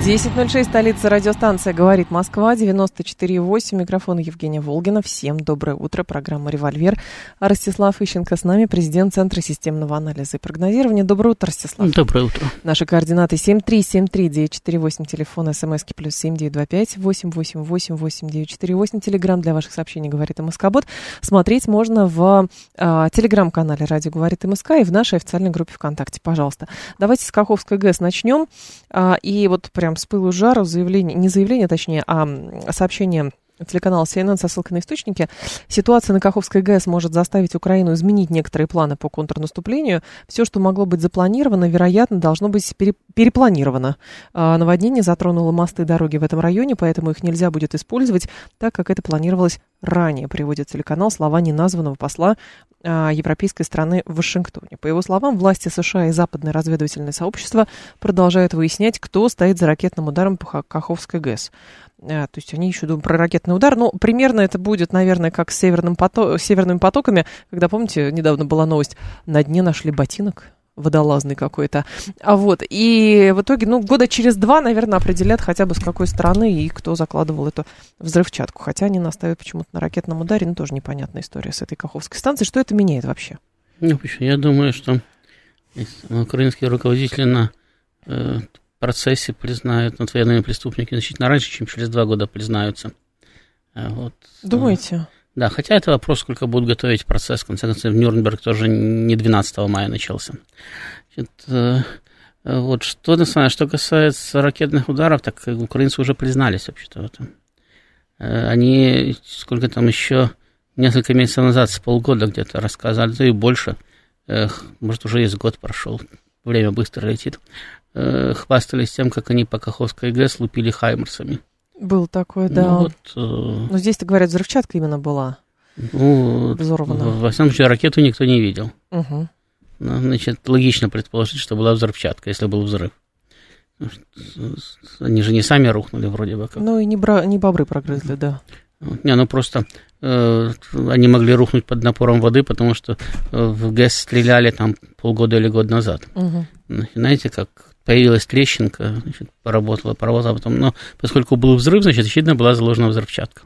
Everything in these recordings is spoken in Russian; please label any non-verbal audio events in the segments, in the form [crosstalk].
10.06, столица радиостанция «Говорит Москва», 94.8, микрофон Евгения Волгина. Всем доброе утро, программа «Револьвер». Ростислав Ищенко с нами, президент Центра системного анализа и прогнозирования. Доброе утро, Ростислав. Доброе утро. Наши координаты 7373948, телефон смски плюс 7925 8888948, телеграмм для ваших сообщений «Говорит МСК-бот». Смотреть можно в э, телеграм-канале «Радио говорит МСК» и в нашей официальной группе ВКонтакте, пожалуйста. Давайте с Каховской ГЭС начнем. Э, и вот прям с пылу жару заявление, не заявление, точнее, а сообщение телеканала CNN со ссылкой на источники. Ситуация на Каховской ГЭС может заставить Украину изменить некоторые планы по контрнаступлению. Все, что могло быть запланировано, вероятно, должно быть пере, перепланировано. А, наводнение затронуло мосты и дороги в этом районе, поэтому их нельзя будет использовать так, как это планировалось ранее, приводит телеканал слова неназванного посла а, европейской страны в Вашингтоне. По его словам, власти США и западное разведывательное сообщество продолжают выяснять, кто стоит за ракетным ударом по Каховской ГЭС. А, то есть они еще думают про ракетный удар. Ну, примерно это будет, наверное, как с северным пото- северными потоками. Когда, помните, недавно была новость, на дне нашли ботинок водолазный какой-то. А вот, и в итоге, ну, года через два, наверное, определят хотя бы с какой стороны и кто закладывал эту взрывчатку. Хотя они наставят почему-то на ракетном ударе, ну, тоже непонятная история с этой Каховской станцией. Что это меняет вообще? Ну, я думаю, что украинские руководители на э, процессе признают над военными преступниками значительно раньше, чем через два года признаются. Э, вот. Думаете? Да, хотя это вопрос, сколько будут готовить процесс. В конце концов, Нюрнберг тоже не 12 мая начался. Значит, э, вот что, что касается ракетных ударов, так украинцы уже признались вообще-то в этом. Э, они, сколько там еще, несколько месяцев назад, с полгода где-то рассказали, да и больше, может, уже есть год прошел, время быстро летит, хвастались тем, как они по Каховской ГЭС лупили хаймерсами. Был такой, да. Ну, вот, э... Но здесь-то, говорят, взрывчатка именно была ну, взорвана. Во всяком случае, ракету никто не видел. Угу. Ну, значит, логично предположить, что была взрывчатка, если был взрыв. Они же не сами рухнули вроде бы как. Ну и не, бра... не бобры прогрызли, да. Не, ну просто э, они могли рухнуть под напором воды, потому что э, в ГЭС стреляли там полгода или год назад. Угу. Знаете, как появилась трещинка, значит, поработала, поработала потом. Но поскольку был взрыв, значит, очевидно, была заложена взрывчатка.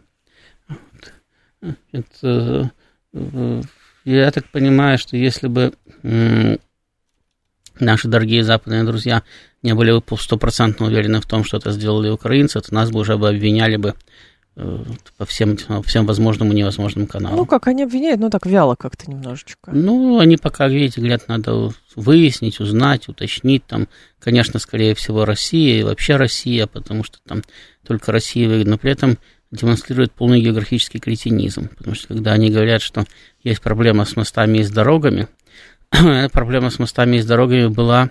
Значит, э, я так понимаю, что если бы наши дорогие западные друзья не были бы стопроцентно уверены в том, что это сделали украинцы, то нас бы уже бы обвиняли бы по всем, всем возможным и невозможным каналам. Ну, как они обвиняют, ну, так вяло как-то немножечко. Ну, они пока, видите, говорят, надо выяснить, узнать, уточнить, там, конечно, скорее всего, Россия и вообще Россия, потому что там только Россия выгодна, но при этом демонстрирует полный географический кретинизм, потому что когда они говорят, что есть проблема с мостами и с дорогами, [clears throat] проблема с мостами и с дорогами была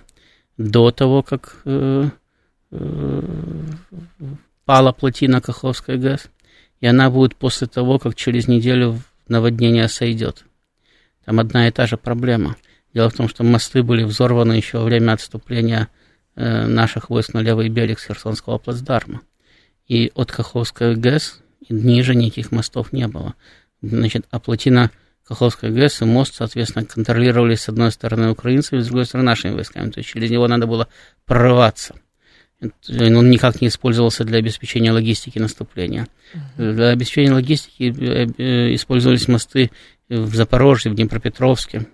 до того, как э, э, пала плотина Каховской ГЭС, и она будет после того, как через неделю наводнение сойдет. Там одна и та же проблема. Дело в том, что мосты были взорваны еще во время отступления э, наших войск на левый берег с Херсонского плацдарма. И от Каховской ГЭС ниже никаких мостов не было. Значит, а плотина Каховской ГЭС и мост, соответственно, контролировались с одной стороны украинцами, с другой стороны нашими войсками. То есть через него надо было прорываться он никак не использовался для обеспечения логистики наступления. Для обеспечения логистики э, э, использовались мосты в Запорожье, в Днепропетровске,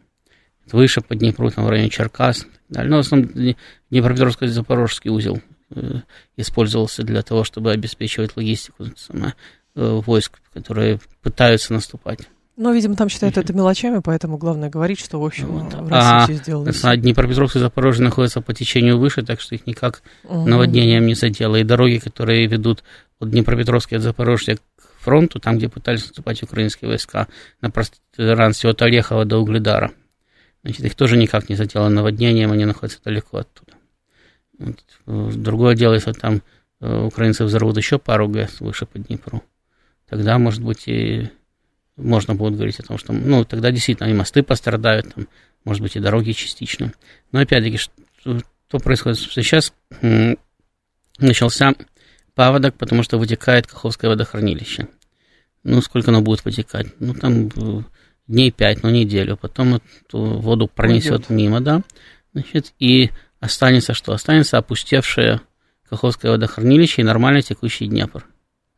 выше по Днепру, там в районе Черкас. Но в основном Днепропетровско-Запорожский узел э, использовался для того, чтобы обеспечивать логистику войск, которые пытаются наступать. Но, видимо, там считают это мелочами, поэтому главное говорить, что, в общем, вот. в России а, все сделали. А Днепропетровск и Запорожье находятся по течению выше, так что их никак угу. наводнением не задело. И дороги, которые ведут от Днепропетровска и от Запорожья к фронту, там, где пытались наступать украинские войска, на пространстве от Орехова до Угледара, значит, их тоже никак не задело наводнением, они находятся далеко оттуда. Вот. Другое дело, если там э, украинцы взорвут еще пару ГЭС выше по Днепру, тогда, может быть, и можно будет говорить о том, что, ну, тогда действительно и мосты пострадают, там, может быть, и дороги частично. Но опять-таки, что, что происходит? Сейчас начался паводок, потому что вытекает Каховское водохранилище. Ну, сколько оно будет вытекать? Ну, там э, дней пять, ну, неделю. Потом эту воду пронесет мимо, да. Значит, и останется что? Останется опустевшее Каховское водохранилище и нормально текущий Днепр.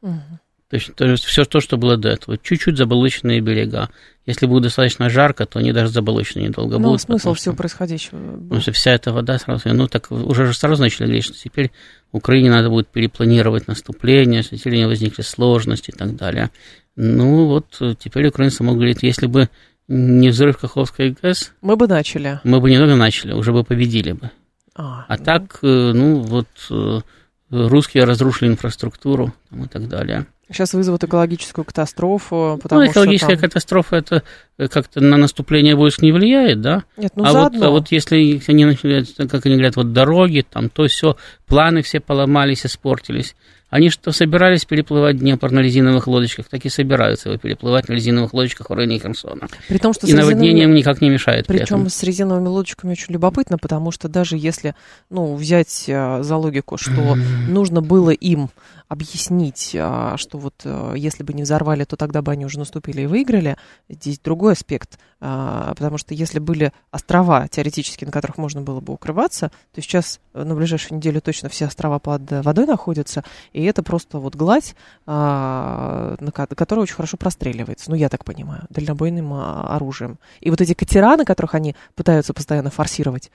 Угу. То есть, то есть все то, что было до этого. Чуть-чуть заболоченные берега. Если будет достаточно жарко, то они даже заболоченные недолго ну, будут. смысл всего происходящего. Потому что вся эта вода сразу... Ну, так уже же сразу начали говорить, что теперь Украине надо будет перепланировать наступление, что теперь не возникли сложности и так далее. Ну, вот теперь украинцы могут говорить, если бы не взрыв Каховской ГЭС... Мы бы начали. Мы бы не только начали, уже бы победили бы. А, а ну... так, э, ну, вот э, русские разрушили инфраструктуру там, и так далее. Сейчас вызовут экологическую катастрофу, потому ну, экологическая что там... катастрофа это как-то на наступление войск не влияет, да? Нет, ну а заодно. вот, а вот если они начинают, как они говорят, вот дороги, там то все, планы все поломались, испортились. Они что, собирались переплывать Днепр на резиновых лодочках, так и собираются его переплывать на резиновых лодочках в районе Херсона. При том, что и наводнением резиновыми... никак не мешает. Причем при с резиновыми лодочками очень любопытно, потому что даже если, ну, взять а, за логику, что нужно было им объяснить, а, что вот если бы не взорвали, то тогда бы они уже наступили и выиграли. Здесь другой аспект, а, потому что если были острова теоретически, на которых можно было бы укрываться, то сейчас э, на ближайшую неделю точно все острова под водой находятся, и это просто вот гладь, которая очень хорошо простреливается, ну я так понимаю, дальнобойным оружием. И вот эти катера, на которых они пытаются постоянно форсировать,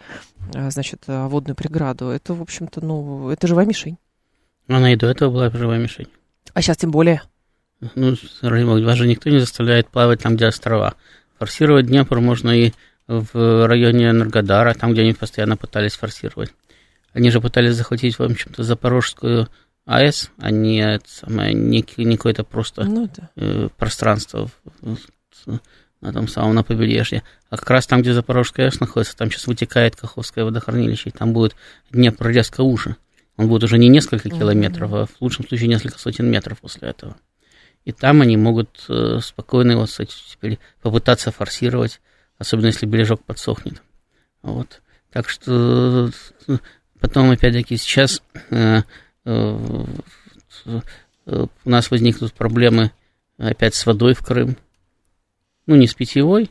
значит, водную преграду, это, в общем-то, ну, это живая мишень. Она и до этого была живая мишень. А сейчас тем более. Ну, вас же никто не заставляет плавать там, где острова. Форсировать Днепр можно и в районе Энергодара, там, где они постоянно пытались форсировать. Они же пытались захватить, в общем-то, Запорожскую АЭС, а не, самое, не, не какое-то просто ну, да. э, пространство на том самом на побережье. А как раз там, где Запорожская АЭС находится, там сейчас вытекает Каховское водохранилище, и там будет Днепр резко уже. Он будет уже не несколько километров, а в лучшем случае несколько сотен метров после этого. И там они могут э, спокойно вот, кстати, теперь попытаться форсировать, особенно если бережок подсохнет. Вот. Так что э, потом, опять-таки, сейчас э, у нас возникнут проблемы опять с водой в Крым. Ну, не с питьевой,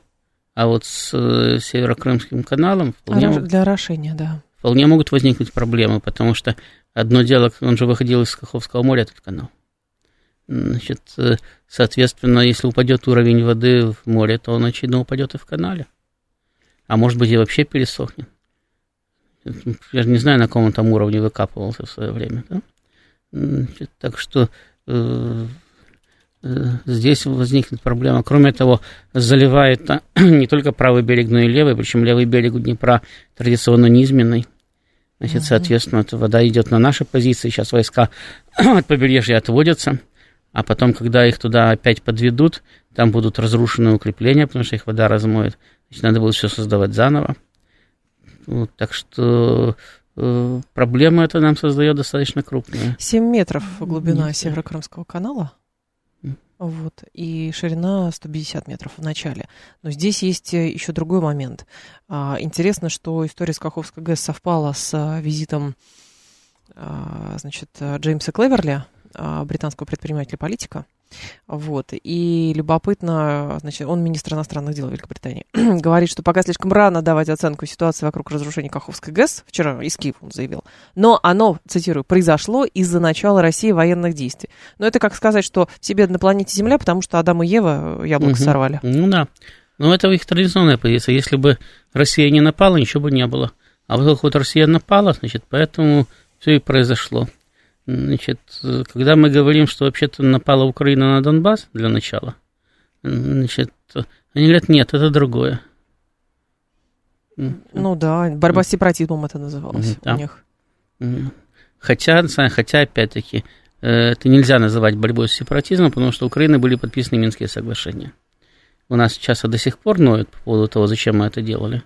а вот с Северокрымским каналом. Вполне... Для орошения, да вполне могут возникнуть проблемы, потому что одно дело, он же выходил из Каховского моря, этот канал. Значит, э, соответственно, если упадет уровень воды в море, то он, очевидно, упадет и в канале. А может быть, и вообще пересохнет. Я же не знаю, на каком он там уровне выкапывался в свое время. Да? Значит, так что э, э, здесь возникнет проблема. Кроме того, заливает [clears throat] не только правый берег, но и левый, причем левый берег Днепра традиционно низменный. Значит, соответственно, эта вода идет на наши позиции. Сейчас войска [clears throat] от побережья отводятся. А потом, когда их туда опять подведут, там будут разрушены укрепления, потому что их вода размоет. Значит, надо будет все создавать заново. Вот, так что э, проблема это нам создает достаточно крупная. 7 метров глубина Северокрымского канала. Вот, и ширина 150 метров в начале. Но здесь есть э, еще другой момент. А, интересно, что история с Каховской ГЭС совпала с а, визитом а, значит, Джеймса Клеверли, британского предпринимателя-политика. Вот. И любопытно, значит, он министр иностранных дел Великобритании, [clears throat] говорит, что пока слишком рано давать оценку ситуации вокруг разрушения Каховской ГЭС, вчера из Киева он заявил, но оно, цитирую, произошло из-за начала России военных действий. Но это как сказать, что все беды на планете Земля, потому что Адам и Ева яблоко угу. сорвали. Ну да. Ну это их традиционная позиция. Если бы Россия не напала, ничего бы не было. А вот вот Россия напала, значит, поэтому все и произошло. Значит, когда мы говорим, что вообще-то напала Украина на Донбасс для начала, значит, они говорят, нет, это другое. Ну да, борьба с сепаратизмом это называлось да. у них. Хотя, хотя, опять-таки, э, это нельзя называть борьбой с сепаратизмом, потому что у Украины были подписаны Минские соглашения. У нас сейчас до сих пор ноют по поводу того, зачем мы это делали.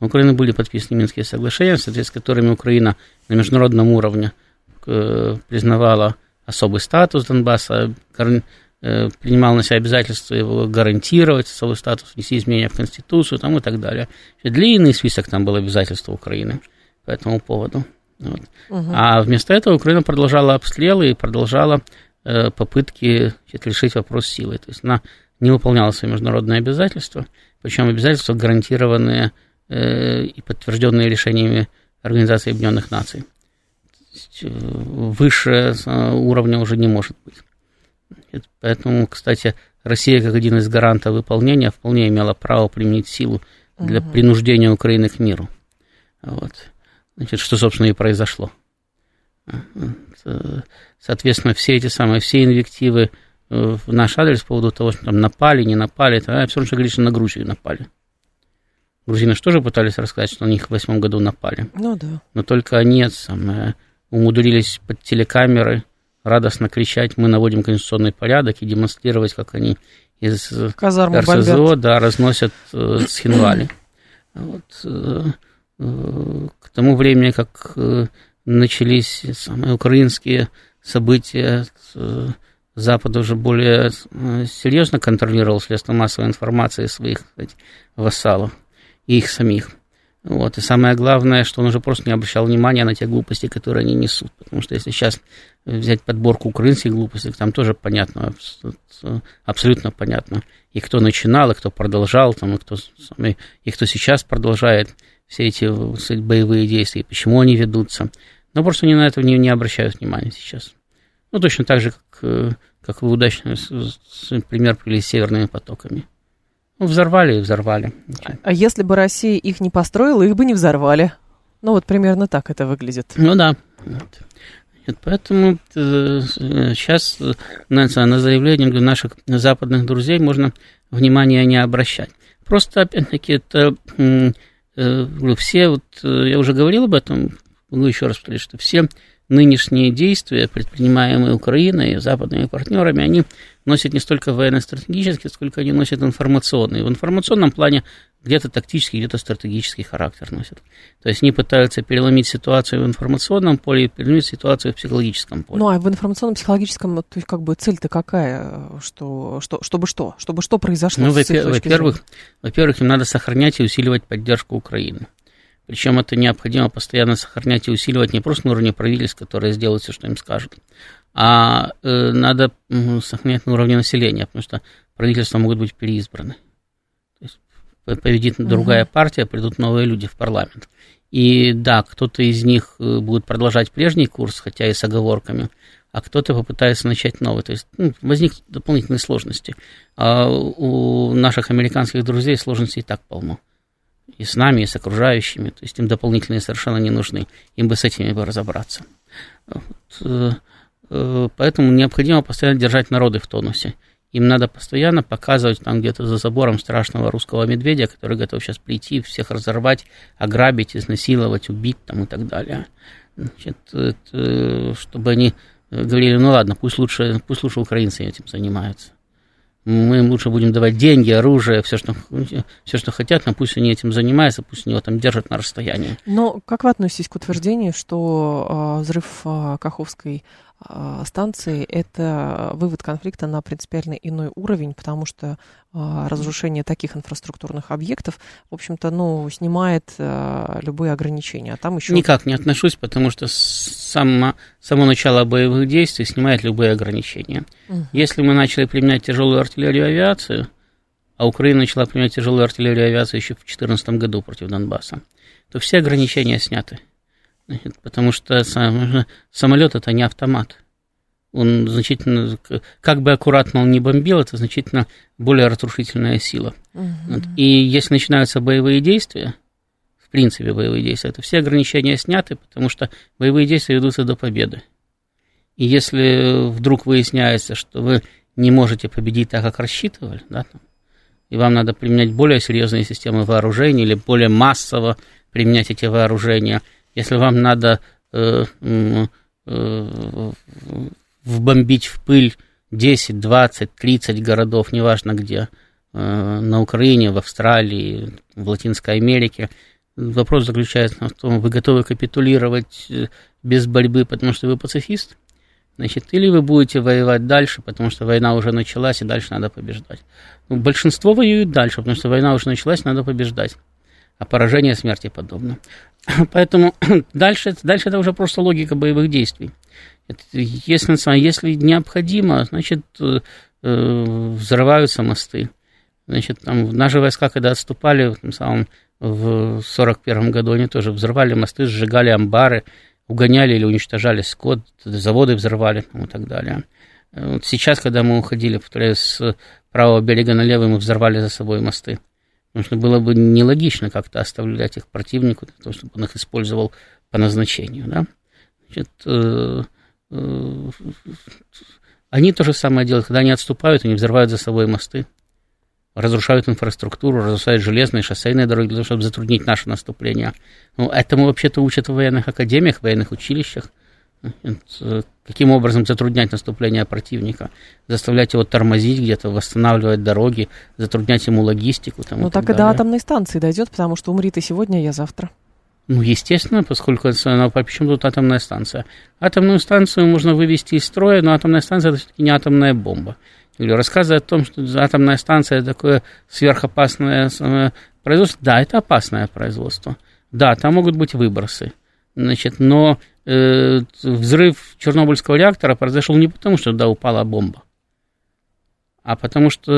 У Украины были подписаны Минские соглашения, в соответствии с которыми Украина на международном уровне – признавала особый статус Донбасса, э, принимал на себя обязательство его гарантировать, свой статус, внести изменения в Конституцию там, и так далее. Длинный список там был обязательств Украины по этому поводу. Вот. Угу. А вместо этого Украина продолжала обстрелы и продолжала э, попытки значит, решить вопрос силой. То есть она не выполняла свои международные обязательства, причем обязательства гарантированные э, и подтвержденные решениями Организации Объединенных Наций. Есть, э, выше э, уровня уже не может быть. Поэтому, кстати, Россия, как один из гарантов выполнения, вполне имела право применить силу для угу. принуждения Украины к миру. Вот. Значит, что, собственно, и произошло. Соответственно, все эти самые, все инвективы э, в наш адрес по поводу того, что там напали, не напали, это все равно, что говорит, что на Грузию напали. Грузины же тоже пытались рассказать, что на них в восьмом году напали. Ну да. Но только они самое, умудрились под телекамеры радостно кричать, мы наводим конституционный порядок и демонстрировать, как они из Казарму РСЗО бомбят. да, разносят э, Схинвали. Вот, э, э, к тому времени, как э, начались самые украинские события, э, Запад уже более э, серьезно контролировал средства массовой информации своих сказать, вассалов и их самих. Вот. И самое главное, что он уже просто не обращал внимания на те глупости, которые они несут. Потому что если сейчас взять подборку украинских глупостей, там тоже понятно, абсолютно понятно, и кто начинал, и кто продолжал, там, и, кто, и кто сейчас продолжает все эти сказать, боевые действия, почему они ведутся. Но просто они на это не, не обращают внимания сейчас. Ну, точно так же, как, как вы удачно пример привели с северными потоками. Ну, взорвали и взорвали. А если бы Россия их не построила, их бы не взорвали. Ну, вот примерно так это выглядит. Ну да. Вот. Поэтому э, сейчас на, на заявление наших западных друзей можно внимания не обращать. Просто, опять-таки, это э, все, вот э, я уже говорил об этом, могу еще раз повторить, что все нынешние действия, предпринимаемые Украиной и западными партнерами, они носят не столько военно-стратегический, сколько они носят информационный. В информационном плане где-то тактический, где-то стратегический характер носят. То есть они пытаются переломить ситуацию в информационном поле и переломить ситуацию в психологическом поле. Ну, а в информационно-психологическом, то есть как бы цель-то какая? Что, что, чтобы что? Чтобы что произошло? Ну, во-первых, во-первых, им надо сохранять и усиливать поддержку Украины. Причем это необходимо постоянно сохранять и усиливать не просто на уровне правительств, которые сделают все, что им скажут, а э, надо э, сохранять на уровне населения, потому что правительства могут быть переизбраны. То есть победит другая угу. партия, придут новые люди в парламент. И да, кто-то из них э, будет продолжать прежний курс, хотя и с оговорками, а кто-то попытается начать новый. То есть ну, возникнут дополнительные сложности. А у наших американских друзей сложностей и так полно и с нами, и с окружающими, то есть им дополнительные совершенно не нужны, им бы с этими бы разобраться. Вот. Э, э, поэтому необходимо постоянно держать народы в тонусе. Им надо постоянно показывать там где-то за забором страшного русского медведя, который готов сейчас прийти, всех разорвать, ограбить, изнасиловать, убить там и так далее. Значит, это, чтобы они говорили, ну ладно, пусть лучше, пусть лучше украинцы этим занимаются мы им лучше будем давать деньги, оружие, все, что, все, что хотят, но пусть они этим занимаются, пусть они его там держат на расстоянии. Но как вы относитесь к утверждению, что э, взрыв э, Каховской станции – это вывод конфликта на принципиально иной уровень, потому что э, разрушение таких инфраструктурных объектов, в общем-то, ну, снимает э, любые ограничения. А там еще... Никак не отношусь, потому что само, само начало боевых действий снимает любые ограничения. Угу. Если мы начали применять тяжелую артиллерию и авиацию, а Украина начала применять тяжелую артиллерию и авиацию еще в 2014 году против Донбасса, то все ограничения сняты. Потому что самолет это не автомат. Он значительно, как бы аккуратно он не бомбил, это значительно более разрушительная сила. Угу. И если начинаются боевые действия, в принципе, боевые действия, то все ограничения сняты, потому что боевые действия ведутся до победы. И если вдруг выясняется, что вы не можете победить так, как рассчитывали, да, там, и вам надо применять более серьезные системы вооружений или более массово применять эти вооружения, если вам надо э, э, вбомбить в пыль 10, 20, 30 городов, неважно где, э, на Украине, в Австралии, в Латинской Америке, вопрос заключается в том, вы готовы капитулировать э, без борьбы, потому что вы пацифист? Значит, или вы будете воевать дальше, потому что война уже началась, и дальше надо побеждать. Ну, большинство воюют дальше, потому что война уже началась, надо побеждать. А поражение смерти подобно. [clears throat] Поэтому [clears throat] дальше, дальше это уже просто логика боевых действий. Если, если необходимо, значит, э, э, взрываются мосты. Значит, там наши войска, когда отступали, в, самом, в 41 году, они тоже взрывали мосты, сжигали амбары, угоняли или уничтожали скот, заводы взрывали и так далее. Вот сейчас, когда мы уходили, повторяю, с правого берега на левый, мы взорвали за собой мосты. Потому что было бы нелогично как-то оставлять их противнику, для того, чтобы он их использовал по назначению. Да? Значит, э, э, они то же самое делают, когда они отступают, они взрывают за собой мосты, разрушают инфраструктуру, разрушают железные, шоссейные дороги для того, чтобы затруднить наше наступление. Ну, этому вообще-то учат в военных академиях, в военных училищах. Э, каким образом затруднять наступление противника, заставлять его тормозить где-то, восстанавливать дороги, затруднять ему логистику. Там, ну, и так, так и до атомной станции дойдет, потому что умри ты сегодня, а я завтра. Ну, естественно, поскольку это, почему тут атомная станция? Атомную станцию можно вывести из строя, но атомная станция это все-таки не атомная бомба. Или рассказы о том, что атомная станция такое сверхопасное производство, да, это опасное производство. Да, там могут быть выбросы. Значит, но э, взрыв Чернобыльского реактора произошел не потому, что туда упала бомба, а потому что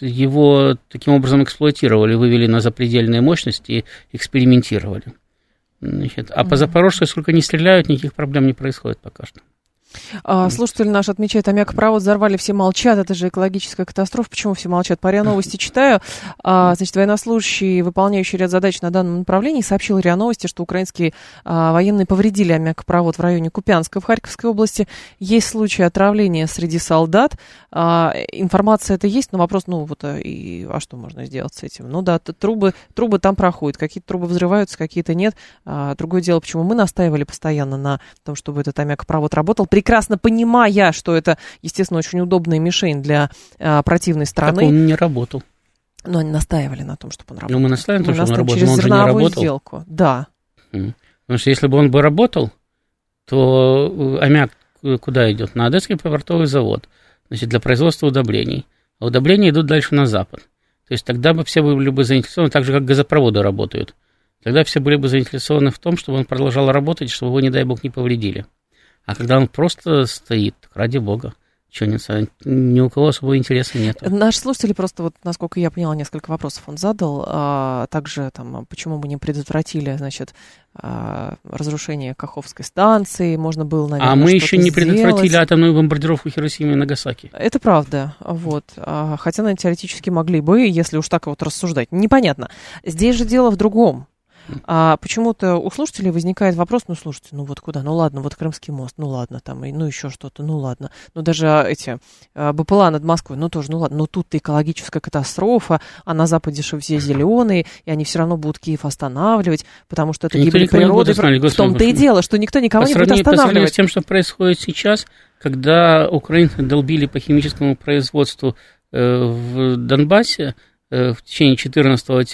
его таким образом эксплуатировали, вывели на запредельные мощности и экспериментировали. Значит, а по Запорожской, сколько не стреляют, никаких проблем не происходит пока что. А, слушатель наш отмечает, аммиакопровод взорвали, все молчат, это же экологическая катастрофа. Почему все молчат? По РИА Новости читаю. А, значит, военнослужащий, выполняющий ряд задач на данном направлении, сообщил РИА Новости, что украинские а, военные повредили аммиакопровод в районе Купянска в Харьковской области. Есть случаи отравления среди солдат. А, информация это есть, но вопрос, ну вот, а, и, а что можно сделать с этим? Ну да, трубы, трубы там проходят, какие-то трубы взрываются, какие-то нет. А, другое дело, почему мы настаивали постоянно на том, чтобы этот аммиакопровод работал прекрасно понимая, что это, естественно, очень удобная мишень для а, противной страны. Так он не работал. Но они настаивали на том, чтобы он работал. Ну, мы настаиваем, мы что он работал, через но он же не работал. сделку. Да. Потому что если бы он бы работал, то э, аммиак куда идет? На Одесский портовый завод, значит, для производства удобрений. А удобрения идут дальше на запад. То есть тогда бы все были бы заинтересованы, так же, как газопроводы работают. Тогда все были бы заинтересованы в том, чтобы он продолжал работать, чтобы его, не дай бог, не повредили. А когда он просто стоит, ради бога, что нет, ни у кого особого интереса нет. Наш слушатель просто, вот, насколько я поняла, несколько вопросов он задал. А, также, там, почему мы не предотвратили, значит, а, разрушение Каховской станции, можно было, наверное, А мы еще не сделать. предотвратили атомную бомбардировку Хиросимы и Нагасаки. Это правда, вот. А, хотя, наверное, теоретически могли бы, если уж так вот рассуждать. Непонятно. Здесь же дело в другом. А почему-то у слушателей возникает вопрос, ну, слушайте, ну вот куда, ну ладно, вот Крымский мост, ну ладно, там, и, ну еще что-то, ну ладно. Ну даже эти а, БПЛА над Москвой, ну тоже, ну ладно, но тут-то экологическая катастрофа, а на Западе же все зеленые, и они все равно будут Киев останавливать, потому что это гибель природы. В том-то и дело, что никто никого не будет останавливать. По сравнению с тем, что происходит сейчас, когда украинцы долбили по химическому производству э, в Донбассе э, в течение 14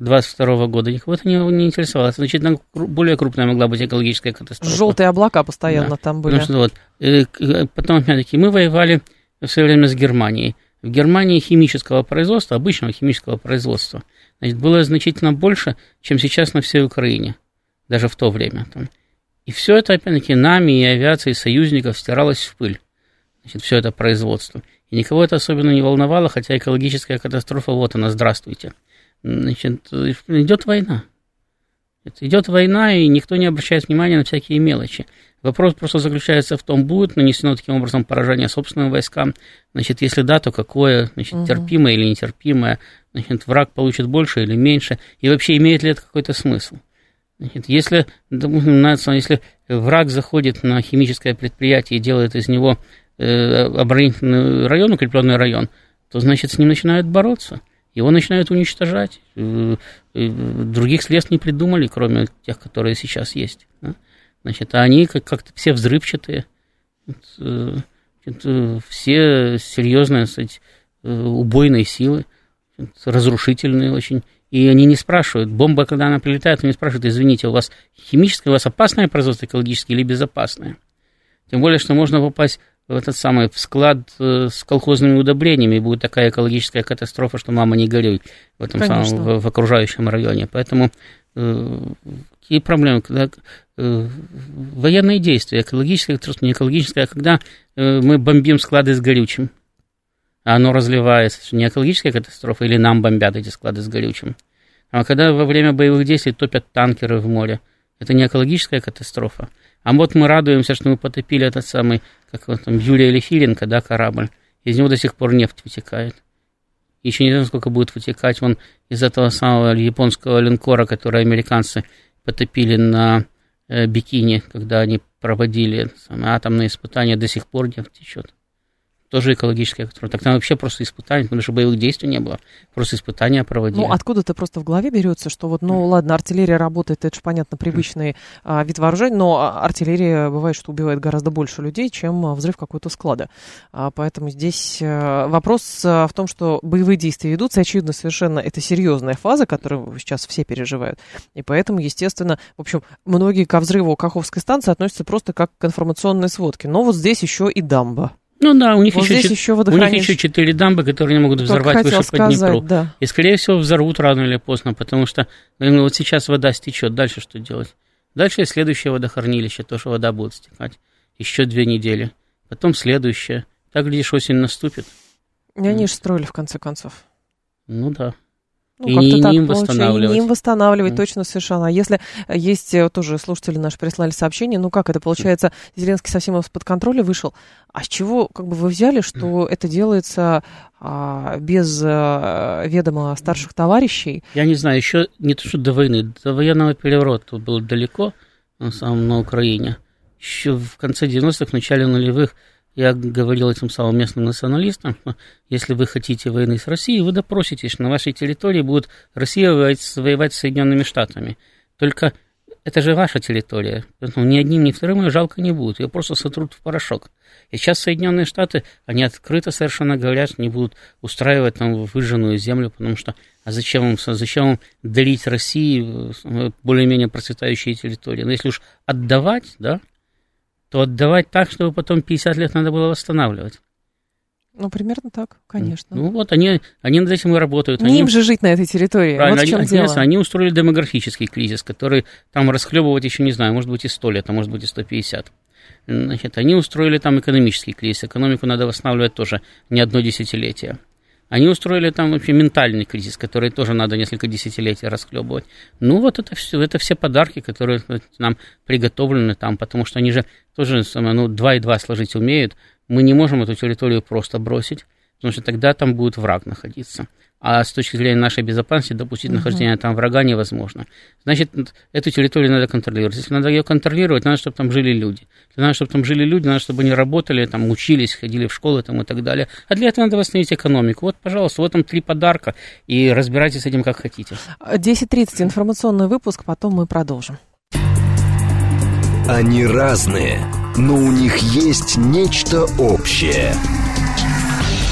22 года никого это не, не интересовало. Значительно более крупная могла быть экологическая катастрофа. Желтые облака постоянно да. там были. Потому что, вот, э, потом, опять-таки, мы воевали в свое время с Германией. В Германии химического производства, обычного химического производства, значит, было значительно больше, чем сейчас на всей Украине, даже в то время. Там. И все это, опять-таки, нами и авиацией союзников стиралось в пыль. Значит, все это производство. И никого это особенно не волновало, хотя экологическая катастрофа, вот она, здравствуйте. Значит, идет война. Идет война, и никто не обращает внимания на всякие мелочи. Вопрос просто заключается в том, будет нанесено таким образом поражение собственным войскам. Значит, если да, то какое, значит, угу. терпимое или нетерпимое, значит, враг получит больше или меньше, и вообще имеет ли это какой-то смысл. Значит, если, если враг заходит на химическое предприятие и делает из него э, оборонительный район, укрепленный район, то значит с ним начинают бороться его начинают уничтожать. Э, э, других средств не придумали, кроме тех, которые сейчас есть. Значит, а они как-то все взрывчатые, э, все серьезные, кстати, убойные силы, разрушительные очень. И они не спрашивают, бомба, когда она прилетает, они спрашивают, извините, у вас химическое, у вас опасное производство экологическое или безопасное? Тем более, что можно попасть этот самый в склад э, с колхозными удобрениями, и будет такая экологическая катастрофа, что мама не горюй в этом Конечно. самом в, в окружающем районе. Поэтому э, какие проблемы, когда э, военные действия, экологическая катастрофа, не экологическая, а когда э, мы бомбим склады с горючим, а оно разливается, не экологическая катастрофа, или нам бомбят эти склады с горючим. А когда во время боевых действий топят танкеры в море, это не экологическая катастрофа. А вот мы радуемся, что мы потопили этот самый, как вот там, Юлия Лефиленко, да, корабль. Из него до сих пор нефть вытекает. Еще не знаю, сколько будет вытекать вон из этого самого японского линкора, который американцы потопили на э, Бикини, когда они проводили самые атомные испытания, до сих пор нефть течет тоже экологическая катастрофа. Так там вообще просто испытания, потому что боевых действий не было, просто испытания проводили. Ну, откуда-то просто в голове берется, что вот, ну, ладно, артиллерия работает, это же, понятно, привычный а, вид вооружения, но артиллерия бывает, что убивает гораздо больше людей, чем а, взрыв какой-то склада. А, поэтому здесь а, вопрос а, в том, что боевые действия ведутся, очевидно, совершенно это серьезная фаза, которую сейчас все переживают. И поэтому, естественно, в общем, многие ко взрыву Каховской станции относятся просто как к информационной сводке. Но вот здесь еще и дамба. Ну да, у них, вот еще, еще у них еще четыре дамбы, которые не могут взорвать выше сказать, по Днепру. Да. И, скорее всего, взорвут рано или поздно, потому что ну, вот сейчас вода стечет, дальше что делать? Дальше следующее водохранилище, то, что вода будет стекать. Еще две недели. Потом следующее. Так, глядишь, осень наступит. И они же строили, в конце концов. Ну да. Ну, и не, не им восстанавливать. Не им восстанавливать, mm. точно совершенно. А если э, есть, э, тоже слушатели наши прислали сообщение, ну как это получается, Зеленский совсем из-под контроля вышел. А с чего как бы вы взяли, что mm. это делается а, без а, ведома старших товарищей? Я не знаю, еще не то, что до войны, до военного переворота было далеко, на самом на Украине. Еще в конце 90-х, в начале нулевых я говорил этим самым местным националистам, если вы хотите войны с Россией, вы допроситесь, на вашей территории будет Россия воевать, воевать с Соединенными Штатами. Только это же ваша территория, поэтому ни одним, ни вторым ее жалко не будет, ее просто сотрут в порошок. И сейчас Соединенные Штаты, они открыто совершенно говорят, не будут устраивать там выжженную землю, потому что а зачем вам, зачем вам дарить России э, более-менее процветающие территории? Но если уж отдавать, да, то отдавать так, чтобы потом 50 лет надо было восстанавливать. Ну, примерно так, конечно. Ну, вот они, они над этим и работают. Не они, им же жить на этой территории. Правильно, вот в чем они, дело. они устроили демографический кризис, который там расхлебывать еще, не знаю, может быть и 100 лет, а может быть и 150. Значит, они устроили там экономический кризис. Экономику надо восстанавливать тоже не одно десятилетие. Они устроили там вообще ментальный кризис, который тоже надо несколько десятилетий расхлебывать. Ну, вот это все, это все подарки, которые нам приготовлены там, потому что они же тоже ну, два и два сложить умеют. Мы не можем эту территорию просто бросить, потому что тогда там будет враг находиться а с точки зрения нашей безопасности допустить нахождение там врага невозможно. Значит, эту территорию надо контролировать. Если надо ее контролировать, надо, чтобы там жили люди. Если надо, чтобы там жили люди, надо, чтобы они работали, там, учились, ходили в школы там, и так далее. А для этого надо восстановить экономику. Вот, пожалуйста, вот там три подарка, и разбирайтесь с этим как хотите. 10.30 информационный выпуск, потом мы продолжим. Они разные, но у них есть нечто общее –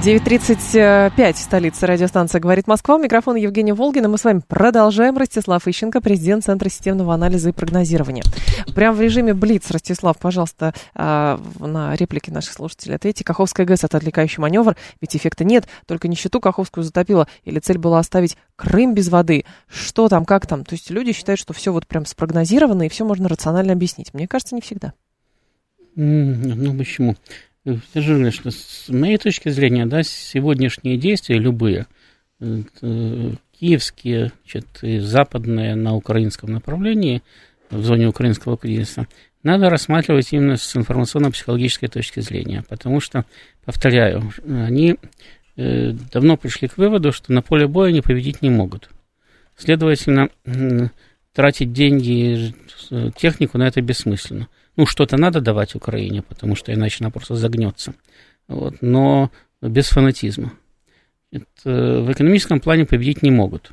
9.35, столица радиостанция «Говорит Москва». Микрофон Евгения Волгина. Мы с вами продолжаем. Ростислав Ищенко, президент Центра системного анализа и прогнозирования. Прямо в режиме Блиц, Ростислав, пожалуйста, а, на реплики наших слушателей ответьте. Каховская ГЭС – это отвлекающий маневр, ведь эффекта нет. Только нищету Каховскую затопило. Или цель была оставить Крым без воды. Что там, как там? То есть люди считают, что все вот прям спрогнозировано и все можно рационально объяснить. Мне кажется, не всегда. Ну, почему? Скажи, что с моей точки зрения, да, сегодняшние действия, любые, э, киевские, значит, и западные на украинском направлении, в зоне украинского кризиса, надо рассматривать именно с информационно-психологической точки зрения, потому что, повторяю, они э, давно пришли к выводу, что на поле боя они победить не могут. Следовательно, тратить деньги, э, технику на это бессмысленно ну, что-то надо давать Украине, потому что иначе она просто загнется. Вот, но без фанатизма. Это, в экономическом плане победить не могут.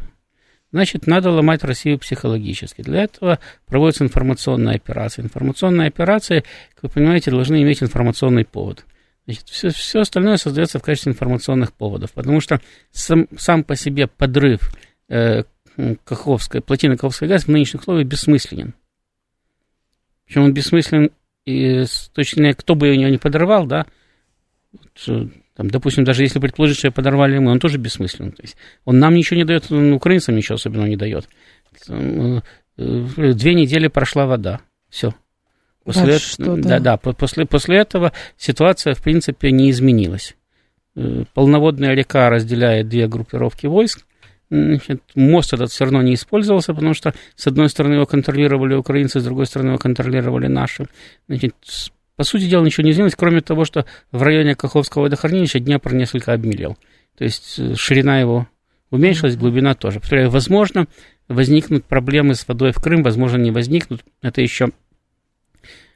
значит, надо ломать Россию психологически. Для этого проводится информационная операция. Информационные операции, как вы понимаете, должны иметь информационный повод. Значит, все, все остальное создается в качестве информационных поводов, потому что сам, сам по себе подрыв э, Каховской, плотины Каховской газ в нынешних условиях бессмысленен. Причем он бессмыслен, и с точки зрения, кто бы его не подорвал, да, вот, там, допустим, даже если предположить, что подорвали мы, он тоже бессмыслен. То есть он нам ничего не дает, он украинцам ничего особенного не дает. Э, две недели прошла вода. Все. После Дальше что, да, да, да, после, после этого ситуация, в принципе, не изменилась. Э, полноводная река разделяет две группировки войск. Значит, мост этот все равно не использовался, потому что, с одной стороны, его контролировали украинцы, с другой стороны, его контролировали наши. Значит, по сути дела, ничего не изменилось, кроме того, что в районе Каховского водохранилища Днепр несколько обмелел. То есть э, ширина его уменьшилась, глубина тоже. Повторяю, возможно, возникнут проблемы с водой в Крым, возможно, не возникнут. Это еще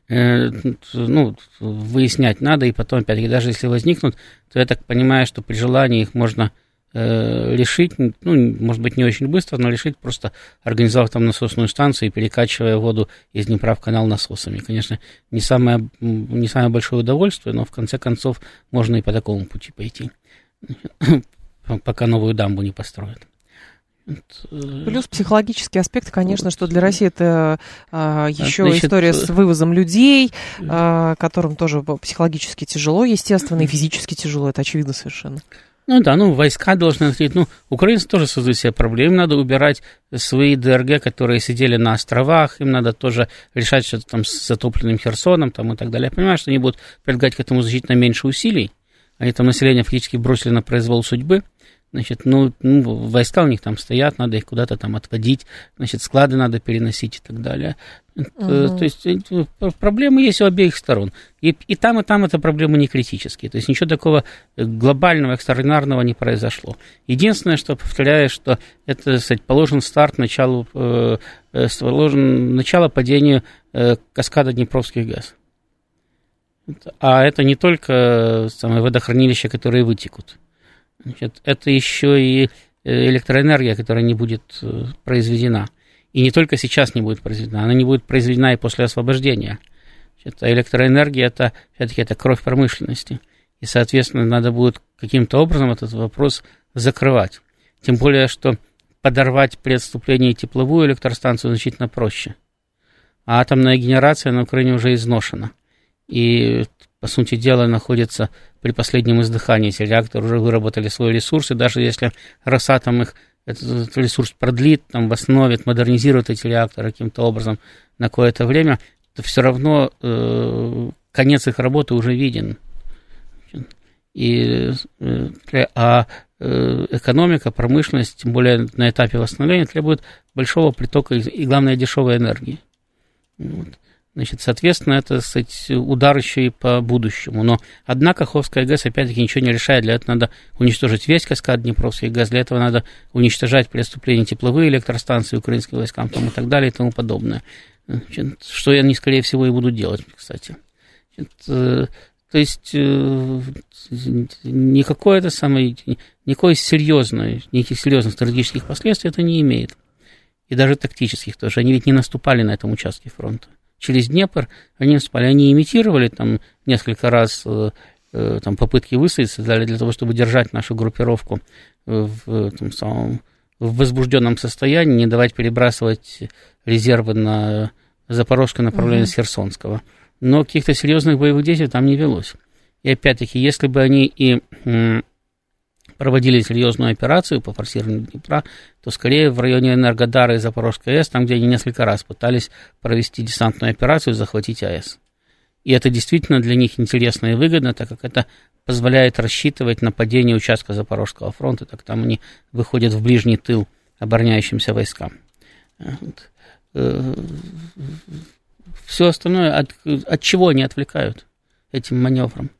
э, ну, выяснять надо, и потом, опять-таки, даже если возникнут, то я так понимаю, что при желании их можно решить, ну, может быть, не очень быстро, но решить просто организовав там насосную станцию и перекачивая воду из Днепра в канал насосами. Конечно, не самое, не самое большое удовольствие, но в конце концов можно и по такому пути пойти, [coughs] пока новую дамбу не построят. Э, Плюс психологический аспект, конечно, что для России это а, еще Значит, история с вывозом людей, а, которым тоже психологически тяжело, естественно, и физически тяжело, это очевидно совершенно. Ну да, ну войска должны ответить. Ну, украинцы тоже создают себе проблемы. Им надо убирать свои ДРГ, которые сидели на островах. Им надо тоже решать что-то там с затопленным Херсоном там, и так далее. Я понимаю, что они будут прилагать к этому значительно меньше усилий. Они там население фактически бросили на произвол судьбы. Значит, ну, ну, войска у них там стоят, надо их куда-то там отводить, значит, склады надо переносить и так далее. Угу. То есть э, проблемы есть у обеих сторон. И, и там, и там это проблемы не критические. То есть ничего такого глобального, экстраординарного не произошло. Единственное, что повторяю, что это, сказать, положен старт началу, э, э положен начало падению э, каскада Днепровских газ. А это не только самое водохранилище, которые вытекут. Значит, это еще и э, электроэнергия, которая не будет э, произведена. И не только сейчас не будет произведена, она не будет произведена и после освобождения. Значит, а электроэнергия это, все-таки, это кровь промышленности. И, соответственно, надо будет каким-то образом этот вопрос закрывать. Тем более, что подорвать при отступлении тепловую электростанцию значительно проще. А атомная генерация на Украине уже изношена. И по сути дела, находится при последнем издыхании. Эти реакторы уже выработали свой ресурс, и даже если Росатом их этот ресурс продлит, там, восстановит, модернизирует эти реакторы каким-то образом на какое-то время, то все равно э, конец их работы уже виден. И, э, а э, экономика, промышленность, тем более на этапе восстановления, требует большого притока и, главное, дешевой энергии. Вот. Значит, соответственно, это кстати, удар еще и по будущему. Но, однако, Каховская ГЭС, опять-таки, ничего не решает. Для этого надо уничтожить весь каскад Днепровской ГЭС. Для этого надо уничтожать преступления тепловые электростанции украинским войскам там, и так далее и тому подобное. Значит, что они, скорее всего, и будут делать, кстати. Значит, э, то есть, э, никакой это самое, никакой серьезной, никаких серьезных стратегических последствий это не имеет. И даже тактических тоже. Они ведь не наступали на этом участке фронта через Днепр, они спали, они имитировали там несколько раз э, э, там, попытки высадиться для, для того, чтобы держать нашу группировку в, там, самом, в возбужденном состоянии, не давать перебрасывать резервы на запорожское направление с Херсонского. Но каких-то серьезных боевых действий там не велось. И опять-таки, если бы они и проводили серьезную операцию по форсированию Днепра, то скорее в районе Энергодара и Запорожской АЭС, там, где они несколько раз пытались провести десантную операцию, захватить АЭС. И это действительно для них интересно и выгодно, так как это позволяет рассчитывать нападение участка Запорожского фронта, так там они выходят в ближний тыл обороняющимся войскам. Э, Все остальное, от, от чего они отвлекают этим маневром?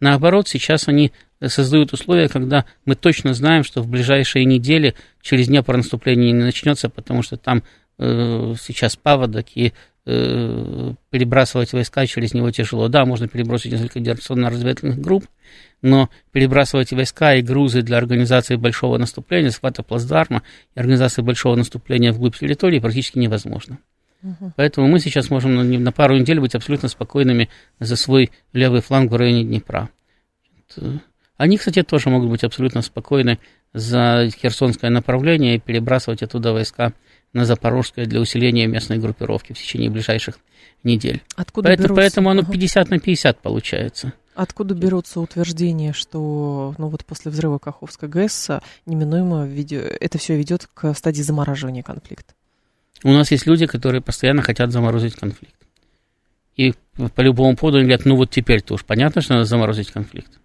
Наоборот, сейчас они создают условия, когда мы точно знаем, что в ближайшие недели через Днепр наступление не начнется, потому что там сейчас паводок, и перебрасывать войска через него тяжело. Да, можно перебросить несколько диверсионно-разведывательных групп, но перебрасывать войска и грузы для организации большого наступления, схвата плацдарма и организации большого наступления вглубь территории практически невозможно. Угу. Поэтому мы сейчас можем на, на пару недель быть абсолютно спокойными за свой левый фланг в районе Днепра. Они, кстати, тоже могут быть абсолютно спокойны за Херсонское направление и перебрасывать оттуда войска на Запорожское для усиления местной группировки в течение ближайших недель. Откуда поэтому, берутся? поэтому оно 50 на 50 получается. Откуда берутся утверждения, что ну вот после взрыва Каховской ГЭС неминуемо видео, это все ведет к стадии замораживания конфликта? У нас есть люди, которые постоянно хотят заморозить конфликт. И по любому поводу они говорят, ну вот теперь-то уж понятно, что надо заморозить конфликт.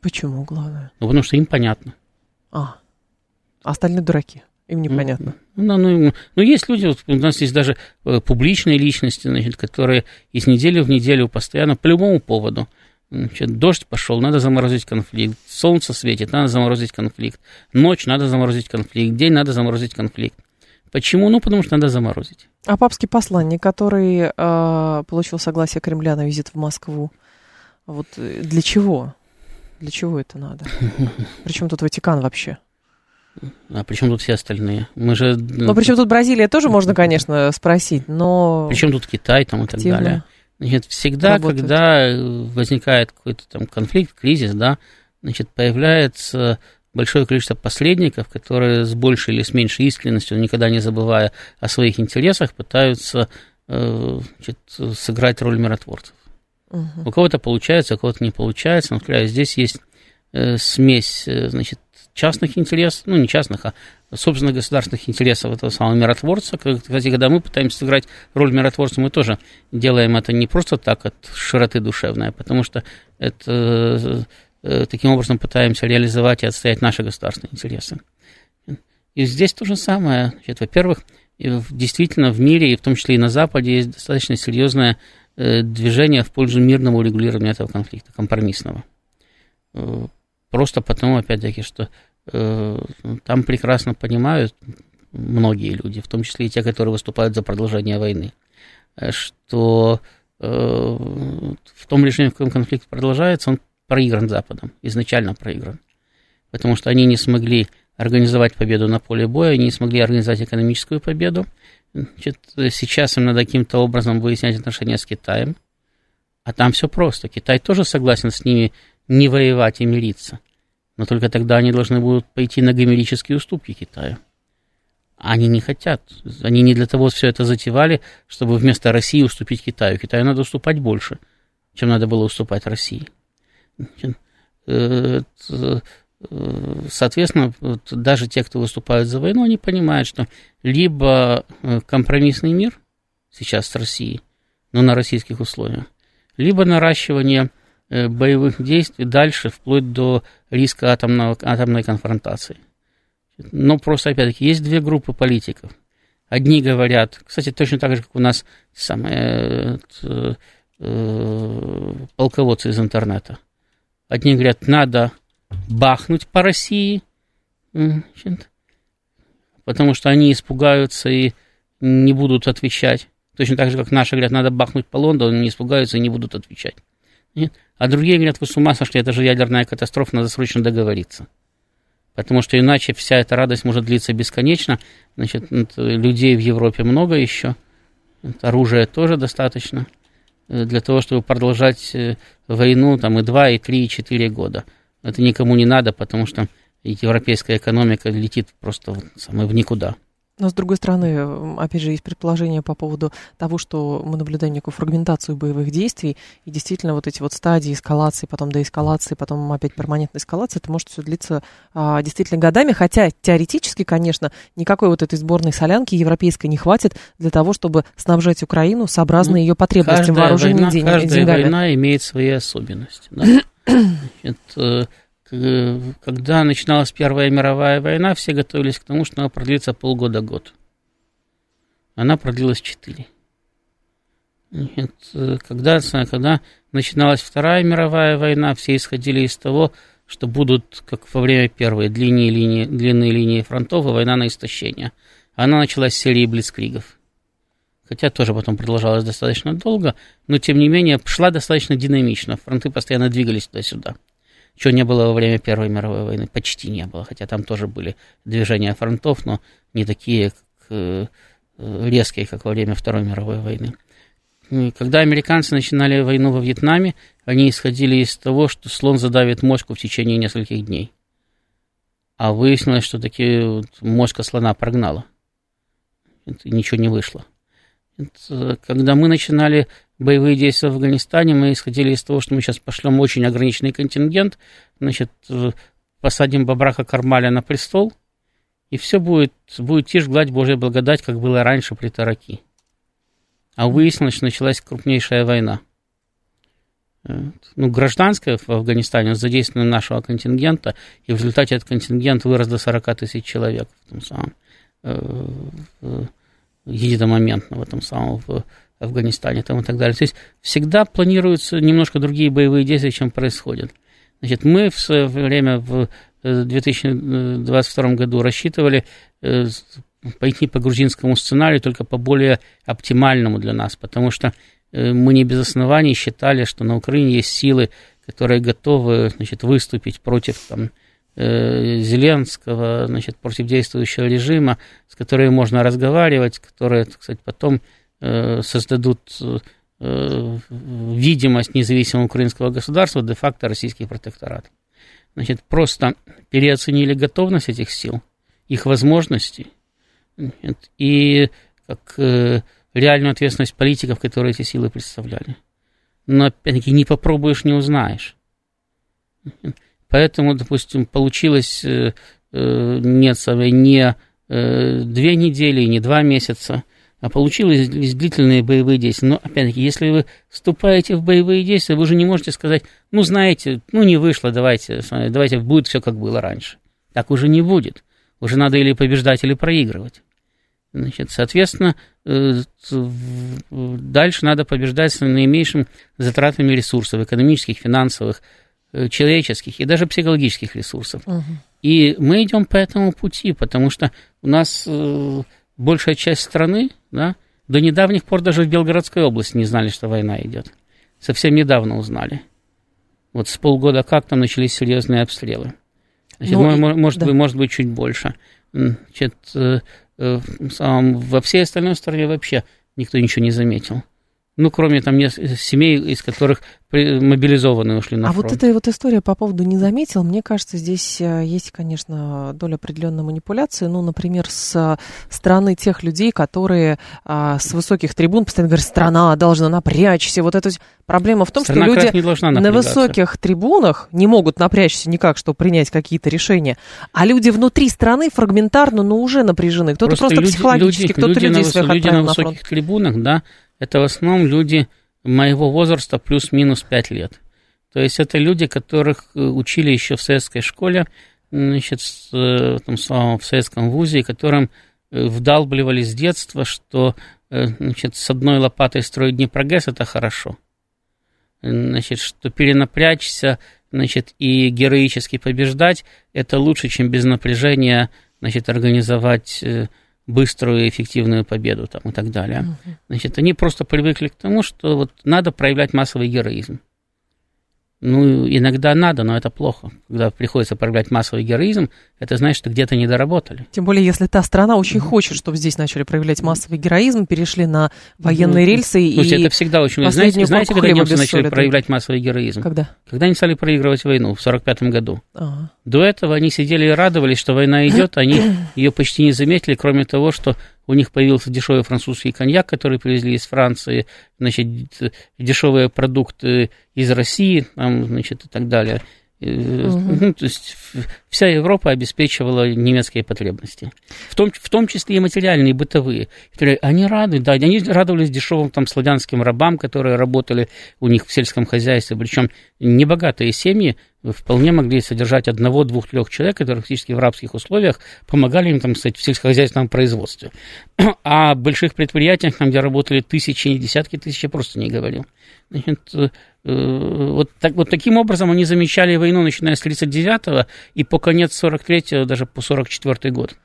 Почему, главное? Ну, потому что им понятно. А, а остальные дураки. Им непонятно. Ну, ну, ну, ну есть люди, вот у нас есть даже э, публичные личности, значит, которые из недели в неделю постоянно по любому поводу. Значит, дождь пошел, надо заморозить конфликт. Солнце светит, надо заморозить конфликт. Ночь, надо заморозить конфликт. День, надо заморозить конфликт. Почему? Ну, потому что надо заморозить. А папский посланник, который э, получил согласие Кремля на визит в Москву, вот э, для чего? Для чего это надо? [laughs] Причем тут Ватикан вообще? А причем тут все остальные? Мы же... Ну, причем тут Бразилия тоже можно, конечно, спросить, но... Причем тут Китай там и так далее. Значит, всегда, работает. когда возникает какой-то там конфликт, кризис, да, значит, появляется большое количество посредников, которые с большей или с меньшей искренностью, никогда не забывая о своих интересах, пытаются э, значит, сыграть роль миротворцев. Угу. У кого-то получается, у кого-то не получается. Например, здесь есть э, смесь э, значит, частных интересов, ну не частных, а собственно государственных интересов этого самого миротворца. Кстати, когда мы пытаемся сыграть роль миротворца, мы тоже делаем это не просто так от широты душевной, а потому что это таким образом пытаемся реализовать и отстоять наши государственные интересы. И здесь то же самое. Во-первых, действительно в мире, и в том числе и на Западе, есть достаточно серьезное э, движение в пользу мирного урегулирования этого конфликта, компромиссного. Э, просто потому, опять-таки, что там прекрасно понимают многие люди, в том числе и те, которые выступают за продолжение войны, что в том режиме, в каком конфликт продолжается, он проигран Западом, изначально проигран. Потому что они не смогли организовать победу на поле боя, не смогли организовать экономическую победу. Значит, сейчас им надо каким-то образом выяснять отношения с Китаем. А там все просто. Китай тоже согласен с ними не воевать и мириться. Но только тогда они должны будут пойти на гомерические уступки Китаю. Они не хотят. Они не для того все это затевали, чтобы вместо России уступить Китаю. Китаю надо уступать больше, чем надо было уступать России. Э, э, соответственно, даже те, кто выступают за войну, они понимают, что либо э, компромиссный мир сейчас с Россией, но на российских условиях, либо наращивание боевых действий дальше, вплоть до риска атомного, атомной конфронтации. Но просто, опять-таки, есть две группы политиков. Одни говорят, кстати, точно так же, как у нас самые э, э, полководцы из интернета – Одни говорят, надо бахнуть по России, потому что они испугаются и не будут отвечать. Точно так же, как наши говорят, надо бахнуть по Лондону, не испугаются и не будут отвечать. Нет? А другие говорят, вы с ума сошли, это же ядерная катастрофа, надо срочно договориться. Потому что иначе вся эта радость может длиться бесконечно. Значит, людей в Европе много еще, оружия тоже достаточно. Э, для того, чтобы продолжать э, войну там и 2, и 3, и 4 года. Это никому не надо, потому что европейская экономика летит просто в никуда. Но, с другой стороны, опять же, есть предположение по поводу того, что мы наблюдаем некую фрагментацию боевых действий, и действительно вот эти вот стадии эскалации, потом деэскалации, потом опять перманентной эскалации, это может все длиться а, действительно годами, хотя теоретически, конечно, никакой вот этой сборной солянки европейской не хватит для того, чтобы снабжать Украину сообразно ну, ее потребностям вооружения война, денег, каждая деньгами. война имеет свои особенности. Да? Это, когда начиналась Первая мировая война, все готовились к тому, что она продлится полгода-год. Она продлилась четыре. Когда, когда начиналась Вторая мировая война, все исходили из того, что будут, как во время Первой, длинные линии, длинные линии фронтов и война на истощение. она началась с серии блицкригов. Хотя тоже потом продолжалась достаточно долго, но тем не менее шла достаточно динамично. Фронты постоянно двигались туда-сюда. Чего не было во время Первой мировой войны, почти не было, хотя там тоже были движения фронтов, но не такие как, э, резкие, как во время Второй мировой войны. Когда американцы начинали войну во Вьетнаме, они исходили из того, что слон задавит мошку в течение нескольких дней. А выяснилось, что таки вот мошка слона прогнала. Это ничего не вышло. Это, когда мы начинали боевые действия в Афганистане, мы исходили из того, что мы сейчас пошлем очень ограниченный контингент, значит, посадим Бабраха Кармаля на престол, и все будет, будет тишь, гладь, Божья благодать, как было раньше при Тараки. А выяснилось, что началась крупнейшая война. Ну, гражданская в Афганистане с задействованием нашего контингента, и в результате этот контингент вырос до 40 тысяч человек в том самом, э, единомоментно в этом самом в Афганистане там и так далее. То есть всегда планируются немножко другие боевые действия, чем происходят. Значит, мы в свое время в 2022 э, году рассчитывали э, пойти по грузинскому сценарию, только по более оптимальному для нас, потому что э, мы не без оснований считали, что на Украине есть силы, которые готовы значит, выступить против там, Зеленского, значит, против действующего режима, с которыми можно разговаривать, которые, кстати, потом создадут видимость независимого украинского государства, де-факто российский протекторат значит, просто переоценили готовность этих сил, их возможности и как э, реальную ответственность политиков, которые эти силы представляли. Но, опять-таки, не попробуешь, не узнаешь. Поэтому, допустим, получилось э, э, нет, не э, две недели, не два месяца, а получились длительные боевые действия. Но, опять-таки, если вы вступаете в боевые действия, вы уже не можете сказать, ну, знаете, ну, не вышло, давайте, давайте будет все, как было раньше. Так уже не будет. Уже надо или побеждать, или проигрывать. Значит, соответственно, э, дальше надо побеждать с наименьшими затратами ресурсов, экономических, финансовых, э, человеческих и даже психологических ресурсов. Угу. И мы идем по этому пути, потому что у нас э, большая часть страны, да, до недавних пор даже в Белгородской области не знали, что война идет. Совсем недавно узнали. Вот с полгода как там начались серьезные обстрелы. Значит, ну, может, да. быть, может быть, чуть больше. Значит, э, э, во всей остальной стране вообще никто ничего не заметил. Ну, кроме там семей, из которых мобилизованные ушли на а фронт. А вот эта вот история по поводу «не заметил», мне кажется, здесь э, есть, конечно, доля определенной манипуляции. Ну, например, с стороны тех людей, которые а, с высоких трибун постоянно говорят, страна должна напрячься. Вот эта проблема в том, страна что люди на высоких трибунах не могут напрячься никак, чтобы принять какие-то решения. А люди внутри страны фрагментарно, но уже напряжены. Кто-то просто, просто люди, психологически, кто-то людей на, своих люди на высоких на трибунах, да, это в основном люди моего возраста плюс-минус 5 лет. То есть это люди, которых э, учили еще в советской школе, значит, э, в, том самом, в советском вузе, которым э, вдалбливали с детства, что значит, с одной лопатой строить Днепрогэс – это хорошо. Значит, что перенапрячься значит, и героически побеждать – это лучше, чем без напряжения значит, организовать быструю и эффективную победу там, и так далее. Значит, они просто привыкли к тому, что вот надо проявлять массовый героизм. Ну, иногда надо, но это плохо. Когда приходится проявлять массовый героизм, это значит, что где-то не доработали. Тем более, если та страна очень хочет, чтобы здесь начали проявлять массовый героизм, перешли на военные mm-hmm. рельсы Слушайте, и... это всегда очень... Знаете, знаете когда немцы начали проявлять массовый героизм? Когда? Когда они стали проигрывать войну в 1945 году. Ага. До этого они сидели и радовались, что война идет, они [coughs] ее почти не заметили, кроме того, что у них появился дешевый французский коньяк, который привезли из Франции, значит, дешевые продукты из России, там, значит, и так далее. Угу. Ну, то есть вся Европа обеспечивала немецкие потребности, в том, в том числе и материальные, и бытовые. Они рады, да, они радовались дешевым там славянским рабам, которые работали у них в сельском хозяйстве, причем небогатые семьи вполне могли содержать одного, двух, трех человек, которые фактически в рабских условиях помогали им, там, кстати, в сельскохозяйственном производстве. [clears throat] А о больших предприятиях, там, где работали тысячи, не десятки тысяч, я просто не говорил. Значит, э, вот, так, вот таким образом они замечали войну, начиная с 1939 и по конец 43 даже по 44 год.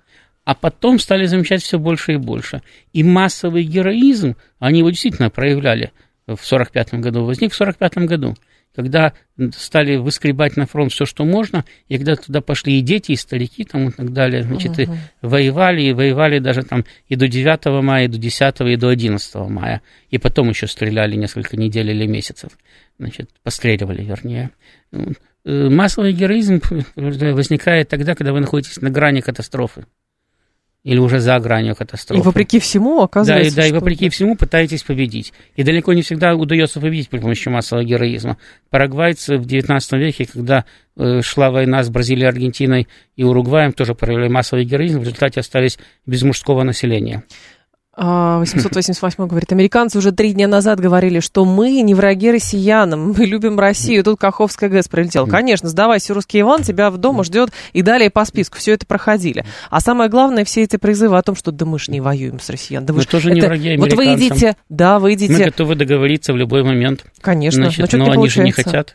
а потом стали замечать все больше и больше. И массовый героизм, они его действительно проявляли в 1945 году, возник в 1945 году когда стали выскребать на фронт все, что можно, и когда туда пошли и дети, и старики там и так далее, значит, и воевали, и воевали даже там и до 9 мая, и до 10, и до 11 мая, и потом еще стреляли несколько недель или месяцев, значит, постреливали, вернее. Э, массовый героизм возникает тогда, когда вы находитесь на грани катастрофы или уже за гранью катастрофы. И вопреки всему оказывается, Да, и, да, и вопреки всему пытаетесь победить. И далеко не всегда удается победить при помощи массового героизма. Парагвайцы в XIX веке, когда э, шла война с Бразилией, Аргентиной и Уругваем, тоже проявили массовый героизм, в результате остались без мужского населения. 888 а, говорит, американцы уже три дня назад говорили, что мы не враги россиянам, мы любим Россию. Тут Каховская ГЭС прилетел. Конечно, сдавайся, русский Иван, тебя в дома ждет и далее по списку. Все это проходили. А самое главное, все эти призывы о том, что да мы же не воюем с россиян. Да мы же тоже это... не враги американцам. Вот вы идите, да, вы идите. Мы готовы договориться в любой момент. Конечно, Значит, но, но они же не хотят.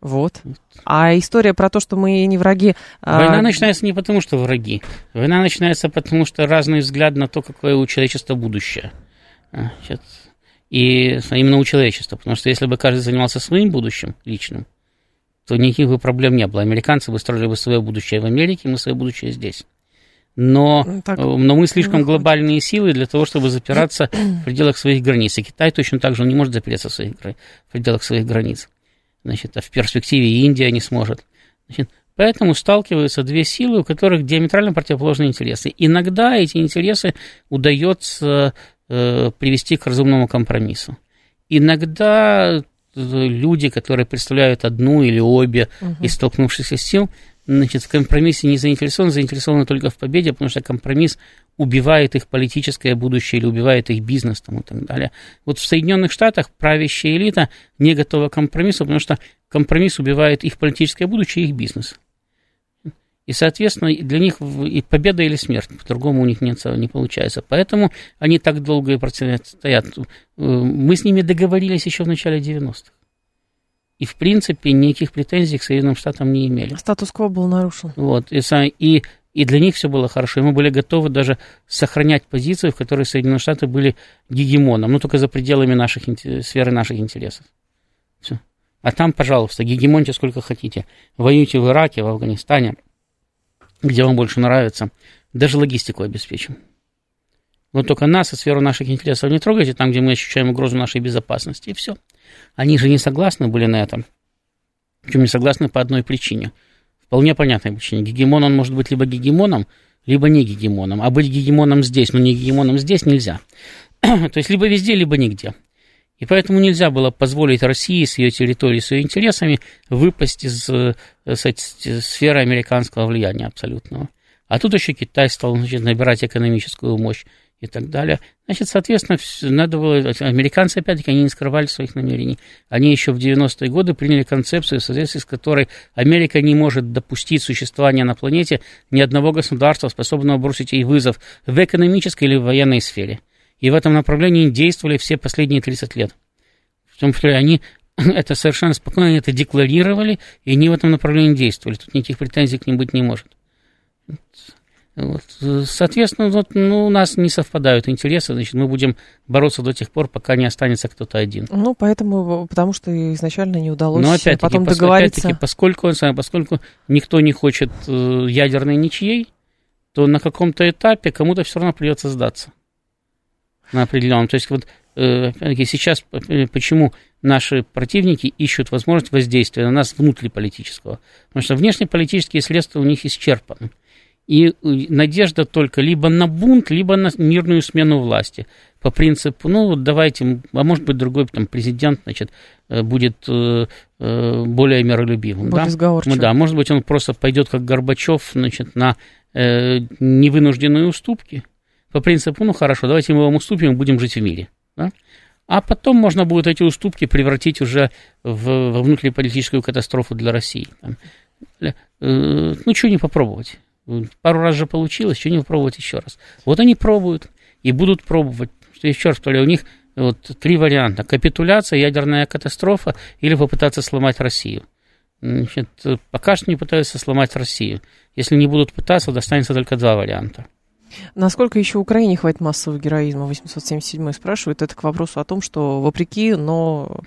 Вот. А история про то, что мы не враги... А, Война а... начинается не потому, что враги. Война начинается потому, что разный взгляд на то, какое у человечества будущее. Значит, и именно у человечества. Потому что если бы каждый занимался своим будущим личным, то никаких бы проблем не было. Американцы бы строили бы свое будущее в Америке, мы свое будущее здесь. Но, ну, так, но мы слишком глобальные силы для того, чтобы запираться [clears throat] в пределах своих границ. И Китай точно так же не может запереться в, своих, в пределах своих границ значит, а в перспективе Индия не сможет. Значит, поэтому сталкиваются две силы, у которых диаметрально противоположные интересы. Иногда эти интересы удается э, привести к разумному компромиссу. Иногда э, люди, которые представляют одну или обе угу. из столкнувшихся сил, значит, в компромиссе не заинтересованы, заинтересованы только в победе, потому что компромисс убивает их политическое будущее или убивает их бизнес там, и так далее. Вот в Соединенных Штатах правящая элита не готова к компромиссу, потому что компромисс убивает их политическое будущее и их бизнес. И, соответственно, для них и победа или смерть, по-другому у них нет, не получается. Поэтому они так долго и противостоят. Э, мы с ними договорились еще в начале 90-х и, в принципе, никаких претензий к Соединенным Штатам не имели. Статус-кво был нарушен. Вот, и, и, и для них все было хорошо, и мы были готовы даже сохранять позицию, в которой Соединенные Штаты были гегемоном, но только за пределами наших, сферы наших интересов. Все. А там, пожалуйста, гегемоньте сколько хотите. Воюйте в Ираке, в Афганистане, где вам больше нравится. Даже логистику обеспечим. Вот только нас и сферу наших интересов не трогайте, там, где мы ощущаем угрозу нашей безопасности, и все. Они же не согласны были на этом. Причем не согласны по одной причине. Вполне понятной причине. Гегемон, он может быть либо гегемоном, либо не гегемоном. А быть гегемоном здесь, но не гегемоном здесь нельзя. [clears throat] То есть либо везде, либо нигде. И поэтому нельзя было позволить России с ее территорией, с ее интересами выпасть из, э, из сферы американского влияния абсолютного. А тут еще Китай стал значит, набирать экономическую мощь и так далее. Значит, соответственно, надо было... Американцы, опять-таки, они не скрывали своих намерений. Они еще в 90-е годы приняли концепцию, в соответствии с которой Америка не может допустить существования на планете ни одного государства, способного бросить ей вызов в экономической или в военной сфере. И в этом направлении действовали все последние 30 лет. В том числе они [clears throat] это совершенно спокойно это декларировали, и они в этом направлении действовали. Тут никаких претензий к ним быть не может. Вот. Соответственно, вот, ну, у нас не совпадают интересы, значит, мы будем бороться до тех пор, пока не останется кто-то один. Ну, поэтому, потому что изначально не удалось Но опять потом пос, договориться. Опять-таки, поскольку, поскольку никто не хочет э, ядерной ничьей, то на каком-то этапе кому-то все равно придется сдаться. На определенном. То есть, вот, э, опять-таки, сейчас э, почему наши противники ищут возможность воздействия на нас внутриполитического? Потому что внешнеполитические средства у них исчерпаны. И э, надежда только либо на бунт, либо на мирную смену власти. По принципу, ну, давайте, а может быть, другой там, президент, значит, э, будет э, более миролюбивым. Будет да? да, может быть, он просто пойдет, как Горбачев, значит, на э, невынужденные уступки. По принципу, ну, хорошо, давайте мы вам уступим, будем жить в мире. Да? А потом можно будет эти уступки превратить уже в, во внутриполитическую катастрофу для России. Там, э, ну, что не попробовать? Пару раз же получилось, что не попробовать еще раз. Вот они пробуют и будут пробовать. Что еще раз повторяю, у них вот три варианта. Капитуляция, ядерная катастрофа или попытаться сломать Россию. Значит, пока что не пытаются сломать Россию. Если не будут пытаться, достанется только два варианта. Насколько еще Украине хватит массового героизма? 877 спрашивает. Это к вопросу о том, что вопреки, но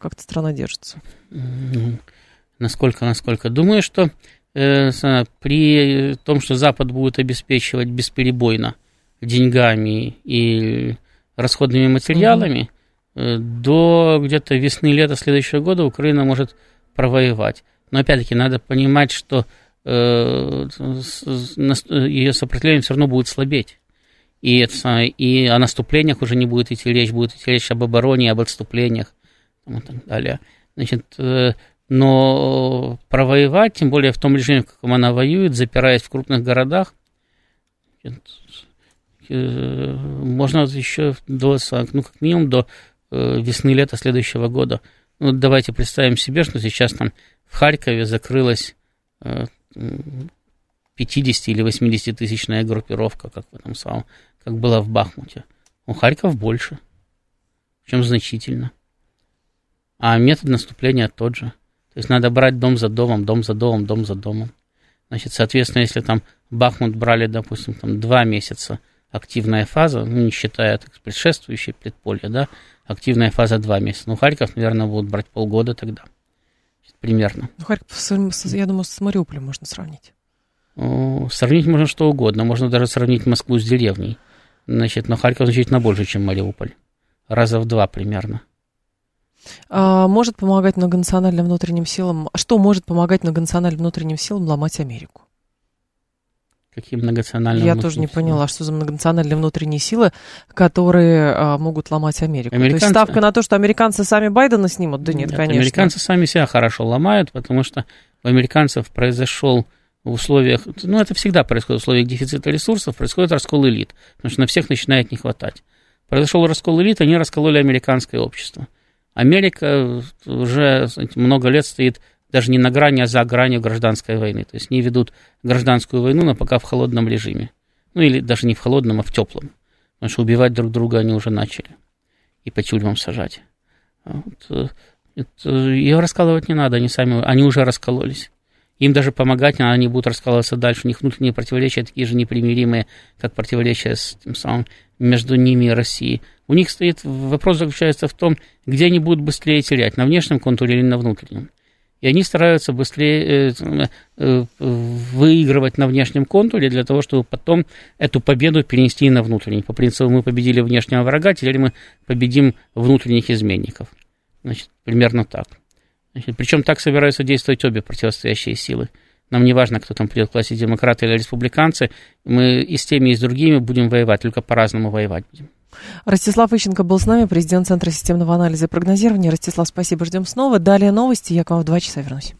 как-то страна держится. Насколько, насколько. Думаю, что э, при том, что Запад будет обеспечивать бесперебойно деньгами и расходными материалами, mm-hmm. до где-то весны-лета следующего года Украина может провоевать. Но опять-таки надо понимать, что э, ее сопротивление все равно будет слабеть. И, это, и о наступлениях уже не будет идти речь, будет идти речь об обороне, об отступлениях и так далее. Значит, э, но провоевать, тем более в том режиме, в каком она воюет, запираясь в крупных городах, э, можно еще до, ну, как минимум до э, весны-лета следующего года. Ну, давайте представим себе, что сейчас там в Харькове закрылась 50 или 80 тысячная группировка, как в этом самом, как было в Бахмуте. У Харьков больше, чем значительно. А метод наступления тот же. То есть надо брать дом за домом, дом за домом, дом за домом. Значит, соответственно, если там Бахмут брали, допустим, там два месяца активная фаза, ну, не считая так, предшествующей предполья, да, активная фаза два месяца. Ну, Харьков, наверное, будут брать полгода тогда. Примерно. Ну, Харьков, я думаю, с Мариуполем можно сравнить. Сравнить можно что угодно. Можно даже сравнить Москву с деревней. Значит, но Харьков значительно больше, чем Мариуполь. Раза в два примерно. А, может помогать многонациональным внутренним силам. А что может помогать многонациональным внутренним силам ломать Америку? Какие многонациональные Я тоже не силы? поняла, что за многонациональные внутренние силы, которые а, могут ломать Америку. Американцы... То есть ставка на то, что американцы сами Байдена снимут? Да нет, нет конечно. Американцы сами себя хорошо ломают, потому что у американцев произошел в условиях, ну это всегда происходит в условиях дефицита ресурсов, происходит раскол элит, потому что на всех начинает не хватать. Произошел раскол элит, они раскололи американское общество. Америка уже много лет стоит даже не на грани, а за гранью гражданской войны. То есть не ведут гражданскую войну, но пока в холодном режиме. Ну или даже не в холодном, а в теплом. Потому что убивать друг друга они уже начали. И по тюрьмам сажать. А вот, э, это, ее раскалывать не надо, они сами, они уже раскололись. Им даже помогать, а они будут раскалываться дальше. У них внутренние противоречия такие же непримиримые, как противоречия с тем самым между ними и Россией. У них стоит вопрос заключается в том, где они будут быстрее терять, на внешнем контуре или на внутреннем. И они стараются быстрее э, э, выигрывать на внешнем контуре для того, чтобы потом эту победу перенести на внутренний. По принципу мы победили внешнего врага, теперь мы победим внутренних изменников. Значит, примерно так. Значит, причем так собираются действовать обе противостоящие силы. Нам не важно, кто там придет к власти, демократы или республиканцы. Мы и с теми, и с другими будем воевать, только по-разному воевать будем. Ростислав Ищенко был с нами, президент Центра системного анализа и прогнозирования. Ростислав, спасибо, ждем снова. Далее новости, я к вам в два часа вернусь.